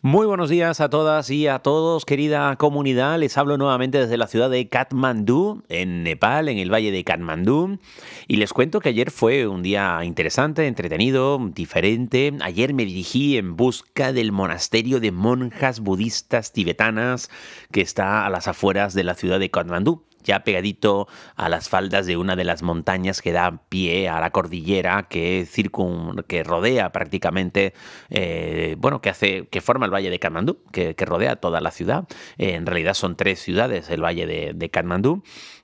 Muy buenos días a todas y a todos, querida comunidad. Les hablo nuevamente desde la ciudad de Katmandú, en Nepal, en el valle de Katmandú. Y les cuento que ayer fue un día interesante, entretenido, diferente. Ayer me dirigí en busca del monasterio de monjas budistas tibetanas que está a las afueras de la ciudad de Katmandú ya pegadito a las faldas de una de las montañas que da pie a la cordillera que circun, que rodea prácticamente, eh, bueno, que hace, que forma el valle de Katmandú, que, rodea toda la ciudad. En realidad son tres ciudades el valle de, de.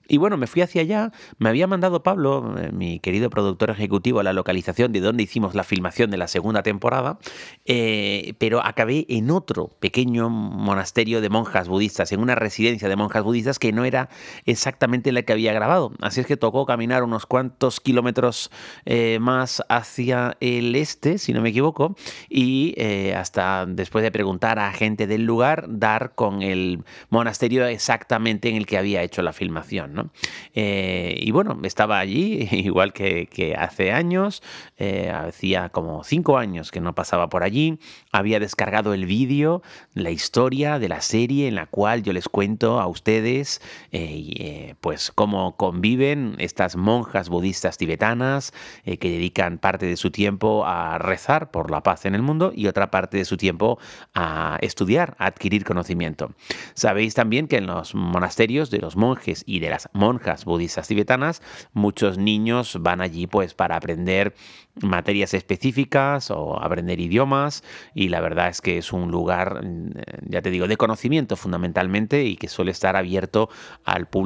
Y bueno, me fui hacia allá, me había mandado Pablo, eh, mi querido productor ejecutivo, la localización de donde hicimos la filmación de la segunda temporada, eh, pero acabé en otro pequeño monasterio de monjas budistas, en una residencia de monjas budistas que no era exactamente la que había grabado. Así es que tocó caminar unos cuantos kilómetros eh, más hacia el este, si no me equivoco, y hasta después de preguntar a gente del lugar, dar con el monasterio exactamente en el que había hecho la filmación. Eh, y bueno, estaba allí, igual que, hace años, eh, hacía como cinco años que no pasaba por allí, había descargado el vídeo, la historia de la serie en la cual yo les cuento a ustedes eh, pues cómo conviven estas monjas budistas tibetanas que dedican parte de su tiempo a rezar por la paz en el mundo y otra parte de su tiempo a estudiar, a adquirir conocimiento. Sabéis también que en los monasterios de los monjes y de las monjas budistas tibetanas, muchos niños van allí pues para aprender materias específicas o aprender idiomas y la verdad es que es un lugar, mm, ya te digo, de conocimiento fundamentalmente y que suele estar abierto al público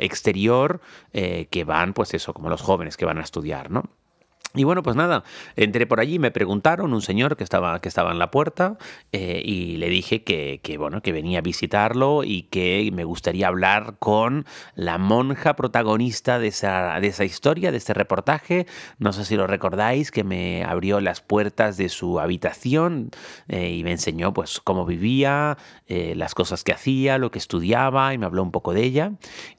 exterior eh, que van pues eso, como los jóvenes que van a estudiar, ¿no? Y bueno, pues nada, entré por allí, me preguntaron, un señor que estaba, que estaba en la puerta, eh, y le dije que, bueno, que venía a visitarlo y que me gustaría hablar con la monja protagonista de esa, de esa historia, de este reportaje. No sé si lo recordáis, que me abrió las puertas de su habitación eh, y me enseñó pues cómo vivía, eh, las cosas que hacía, lo que estudiaba y me habló un poco de ella.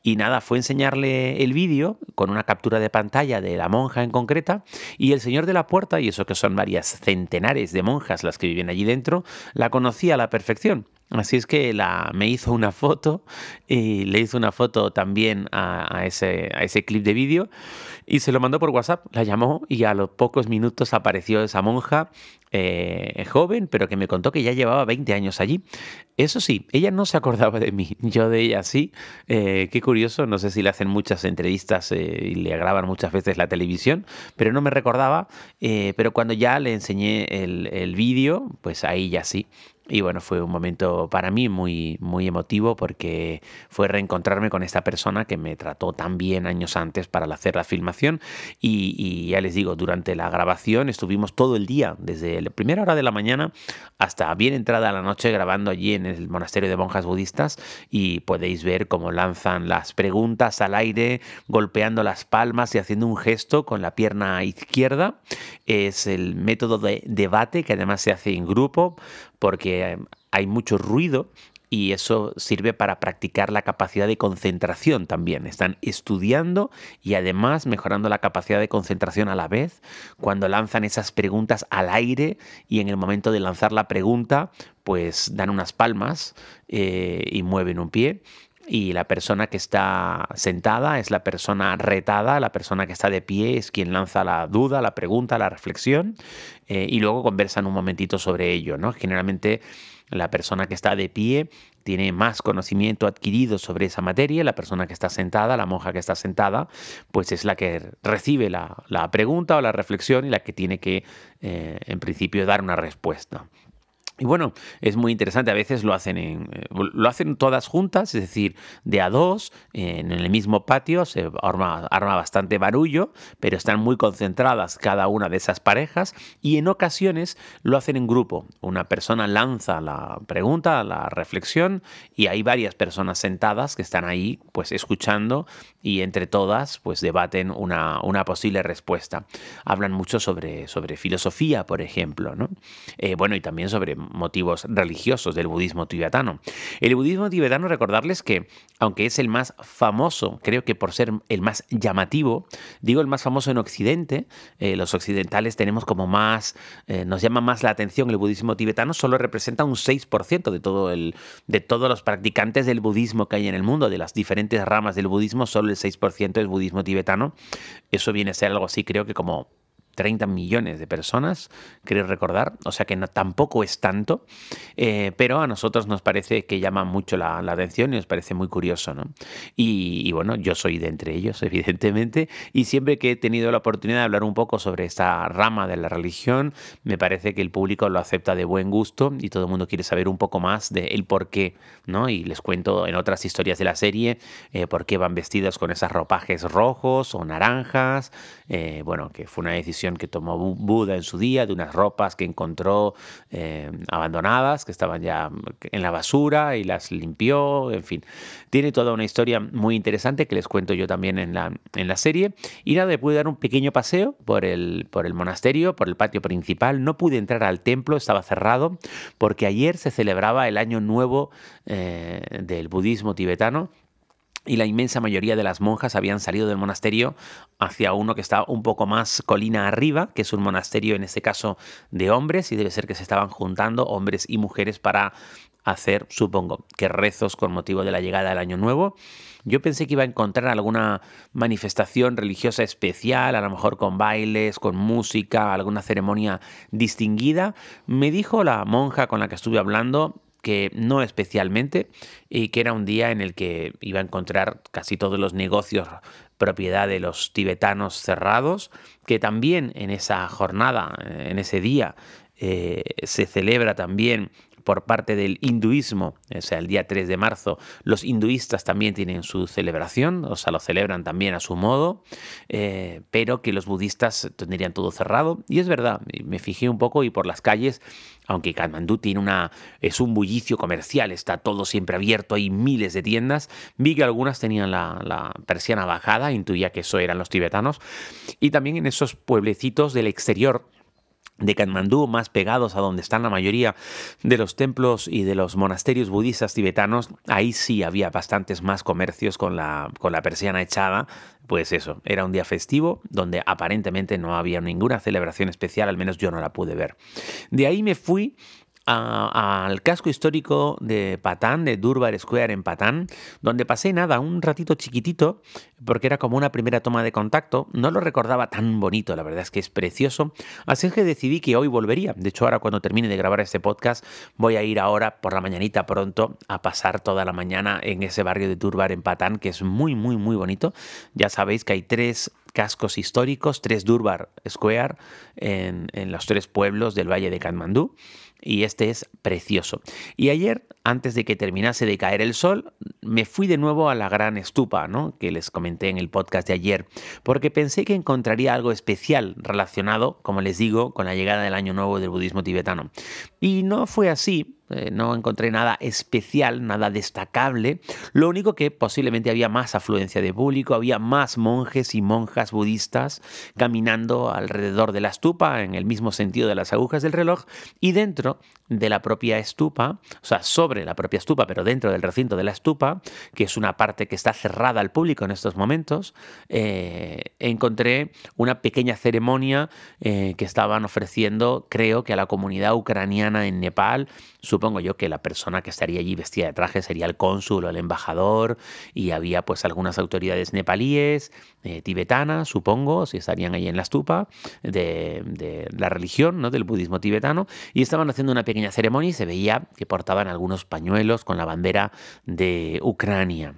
Y nada, fue enseñarle el vídeo con una captura de pantalla de la monja en concreta y el señor de la puerta, y eso que son varias centenares de monjas las que viven allí dentro, la conocía a la perfección. Así es que la, me hizo una foto y le hizo una foto también a, ese, clip de vídeo y se lo mandó por WhatsApp, la llamó y a los pocos minutos apareció esa monja eh, joven, pero que me contó que ya llevaba 20 años allí. Eso sí, ella no se acordaba de mí, yo de ella sí. Eh, qué curioso, no sé si le hacen muchas entrevistas eh, y le graban muchas veces la televisión, pero no me recordaba. pero cuando ya le enseñé el, el vídeo, pues ahí ya sí. Y bueno, fue un momento para mí muy, muy emotivo porque fue reencontrarme con esta persona que me trató tan bien años antes para hacer la filmación. Y, ya les digo, durante la grabación estuvimos todo el día, desde la primera hora de la mañana hasta bien entrada la noche, grabando allí en el monasterio de monjas budistas. Y podéis ver cómo lanzan las preguntas al aire, golpeando las palmas y haciendo un gesto con la pierna izquierda. Es el método de debate que además se hace en grupo porque hay mucho ruido y eso sirve para practicar la capacidad de concentración también. Están estudiando y además mejorando la capacidad de concentración a la vez cuando lanzan esas preguntas al aire y en el momento de lanzar la pregunta pues dan unas palmas eh, y mueven un pie y la persona que está sentada es la persona retada, la persona que está de pie es quien lanza la duda, la pregunta, la reflexión eh, y luego conversan un momentito sobre ello. ¿no? Generalmente la persona que está de pie tiene más conocimiento adquirido sobre esa materia, la persona que está sentada, la monja que está sentada, pues es la que recibe la, pregunta o la reflexión y la que tiene que, eh, en principio, dar una respuesta. Y bueno, es muy interesante, a veces lo hacen, en, eh, lo hacen todas juntas, es decir, de a dos, en el mismo patio, se arma, arma, bastante barullo, pero están muy concentradas cada una de esas parejas y en ocasiones lo hacen en grupo. Una persona lanza la pregunta, la reflexión y hay varias personas sentadas que están ahí pues escuchando y entre todas pues debaten una, una posible respuesta. Hablan mucho sobre, sobre filosofía, por ejemplo, ¿no? Eh, bueno, y también sobre motivos religiosos del budismo tibetano. El budismo tibetano, recordarles que, aunque es el más famoso, creo que por ser el más llamativo, digo el más famoso en Occidente, eh, los occidentales tenemos como más, eh, nos llama más la atención el budismo tibetano, solo representa un 6% de, todo el, de todos los practicantes del budismo que hay en el mundo, de las diferentes ramas del budismo, solo el 6% es budismo tibetano. Eso viene a ser algo así, creo que como 30 millones de personas, creo recordar, o sea que no, tampoco es tanto, eh, pero a nosotros nos parece que llama mucho la, atención y nos parece muy curioso, ¿no? Y, bueno, yo soy de entre ellos, evidentemente, y siempre que he tenido la oportunidad de hablar un poco sobre esta rama de la religión, me parece que el público lo acepta de buen gusto y todo el mundo quiere saber un poco más de el por qué, ¿no? Y les cuento en otras historias de la serie eh, por qué van vestidos con esos ropajes rojos o naranjas, eh, bueno, que fue una decisión que tomó Buda en su día, de unas ropas que encontró eh, abandonadas, que estaban ya en la basura y las limpió, en fin. Tiene toda una historia muy interesante que les cuento yo también en la, en la serie. Y nada, pude dar un pequeño paseo por el, por el monasterio, por el patio principal. No pude entrar al templo, estaba cerrado, porque ayer se celebraba el año nuevo eh, del budismo tibetano y la inmensa mayoría de las monjas habían salido del monasterio hacia uno que está un poco más colina arriba, que es un monasterio en este caso de hombres, y debe ser que se estaban juntando hombres y mujeres para hacer, supongo, que rezos con motivo de la llegada del Año Nuevo. Yo pensé que iba a encontrar alguna manifestación religiosa especial, a lo mejor con bailes, con música, alguna ceremonia distinguida. Me dijo la monja con la que estuve hablando que no especialmente, y que era un día en el que iba a encontrar casi todos los negocios propiedad de los tibetanos cerrados, que también en esa jornada, en ese día, eh, se celebra también por parte del hinduismo, o sea, el día 3 de marzo, los hinduistas también tienen su celebración, o sea, lo celebran también a su modo, eh, pero que los budistas tendrían todo cerrado. Y es verdad, me fijé un poco y por las calles, aunque Kathmandú tiene una, es un bullicio comercial, está todo siempre abierto, hay miles de tiendas, vi que algunas tenían la, la persiana bajada, intuía que eso eran los tibetanos, y también en esos pueblecitos del exterior, de Katmandú, más pegados a donde están la mayoría de los templos y de los monasterios budistas tibetanos, ahí sí había bastantes más comercios con la, con la persiana echada. Pues eso, era un día festivo donde aparentemente no había ninguna celebración especial, al menos yo no la pude ver. De ahí me fui al casco histórico de Patán, de Durbar Square en Patán, donde pasé nada, un ratito chiquitito, porque era como una primera toma de contacto. No lo recordaba tan bonito, la verdad es que es precioso. Así es que decidí que hoy volvería. De hecho, ahora cuando termine de grabar este podcast, voy a ir ahora por la mañanita pronto a pasar toda la mañana en ese barrio de Durbar en Patán, que es muy, muy, muy bonito. Ya sabéis que hay tres cascos históricos, tres Durbar Square en, los tres pueblos del Valle de Katmandú y este es precioso. Y ayer, antes de que terminase de caer el sol, me fui de nuevo a la gran estupa, ¿no? que les comenté en el podcast de ayer, porque pensé que encontraría algo especial relacionado, como les digo, con la llegada del año nuevo del budismo tibetano. Y no fue así, eh, no encontré nada especial, nada destacable. Lo único que posiblemente había más afluencia de público, había más monjes y monjas budistas caminando alrededor de la estupa en el mismo sentido de las agujas del reloj y dentro de la propia estupa, o sea, sobre la propia estupa, pero dentro del recinto de la estupa, que es una parte que está cerrada al público en estos momentos, eh, encontré una pequeña ceremonia eh, que estaban ofreciendo, creo que a la comunidad ucraniana en Nepal, supongo yo que la persona que estaría allí vestida de traje sería el cónsul o el embajador y había pues algunas autoridades nepalíes, eh, tibetanas, supongo, si estarían ahí en la estupa de, de la religión, ¿no? del budismo tibetano, y estaban haciendo una pequeña ceremonia y se veía que portaban algunos pañuelos con la bandera de Ucrania.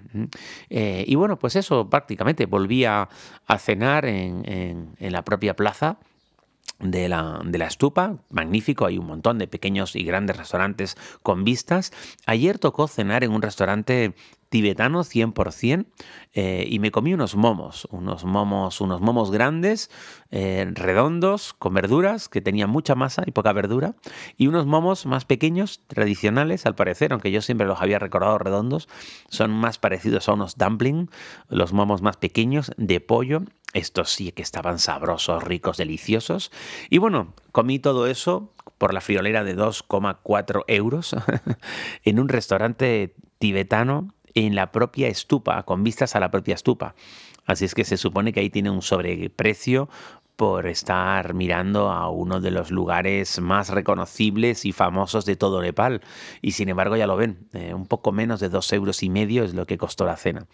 Eh, y bueno, pues eso prácticamente volvía a cenar en, la propia plaza de la, de la, estupa, magnífico, hay un montón de pequeños y grandes restaurantes con vistas. Ayer tocó cenar en un restaurante tibetano 100% eh, y me comí unos momos, unos momos, unos momos grandes, eh, redondos, con verduras, que tenían mucha masa y poca verdura, y unos momos más pequeños, tradicionales al parecer, aunque yo siempre los había recordado redondos, son más parecidos a unos dumplings, los momos más pequeños de pollo Estos sí que estaban sabrosos, ricos, deliciosos. Y bueno, comí todo eso por la friolera de 2,4 euros en un restaurante tibetano en la propia estupa, con vistas a la propia estupa. Así es que se supone que ahí tiene un sobreprecio por estar mirando a uno de los lugares más reconocibles y famosos de todo Nepal. Y sin embargo, ya lo ven, eh, un poco menos de dos euros y medio es lo que costó la cena.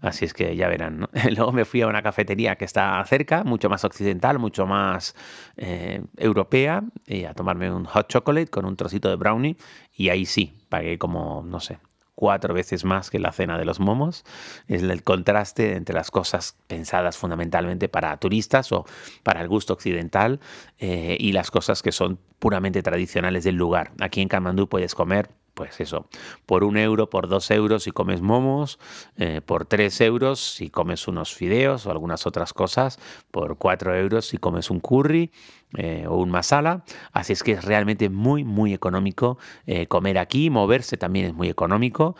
Así es que ya verán. Luego me fui a una cafetería que está cerca, mucho más occidental, mucho más eh, europea, y a tomarme un hot chocolate con un trocito de brownie. Y ahí sí, pagué como, no sé, cuatro veces más que la cena de los momos. Es el contraste entre las cosas pensadas fundamentalmente para turistas o para el gusto occidental eh, y las cosas que son puramente tradicionales del lugar. Aquí en Kamandú puedes comer pues eso, por un euro, por dos euros si comes momos, eh, por tres euros si comes unos fideos o algunas otras cosas, por cuatro euros si comes un curry eh, o un masala. Así es que es realmente muy, muy económico eh, comer aquí, moverse también es muy económico.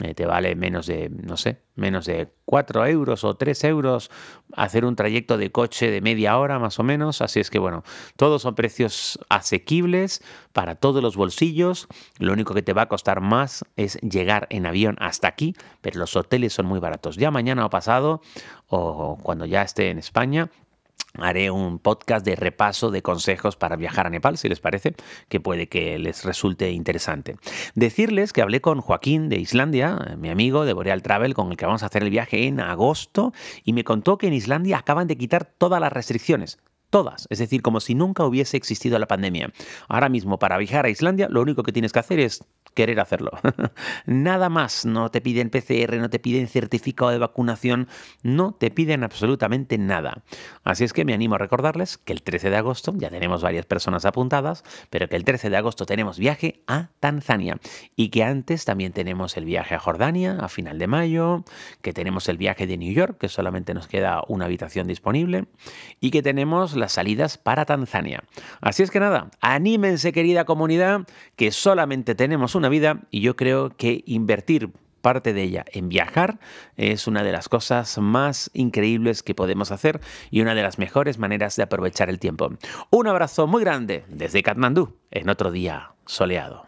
Eh, te vale menos de, no sé, menos de 4 euros o 3 euros hacer un trayecto de coche de media hora más o menos. Así es que bueno, todos son precios asequibles para todos los bolsillos. Lo único que te va a costar más es llegar en avión hasta aquí, pero los hoteles son muy baratos. Ya mañana o pasado, o cuando ya esté en España, haré un podcast de repaso de consejos para viajar a Nepal, si les parece, que puede que les resulte interesante. Decirles que hablé con Joaquín de Islandia, mi amigo de Boreal Travel, con el que vamos a hacer el viaje en agosto, y me contó que en Islandia acaban de quitar todas las restricciones. Todas, es decir, como si nunca hubiese existido la pandemia. Ahora mismo, para viajar a Islandia, lo único que tienes que hacer es querer hacerlo. Nada más, no te piden PCR, no te piden certificado de vacunación, no te piden absolutamente nada. Así es que me animo a recordarles que el 13 de agosto, ya tenemos varias personas apuntadas, pero que el 13 de agosto tenemos viaje a Tanzania y que antes también tenemos el viaje a Jordania a final de mayo, que tenemos el viaje de New York, que solamente nos queda una habitación disponible, y que tenemos las salidas para Tanzania. Así es que nada, anímense querida comunidad, que solamente tenemos vida y yo creo que invertir parte de ella en viajar es una de las cosas más increíbles que podemos hacer y una de las mejores maneras de aprovechar el tiempo. Un abrazo muy grande desde Katmandú en otro día soleado.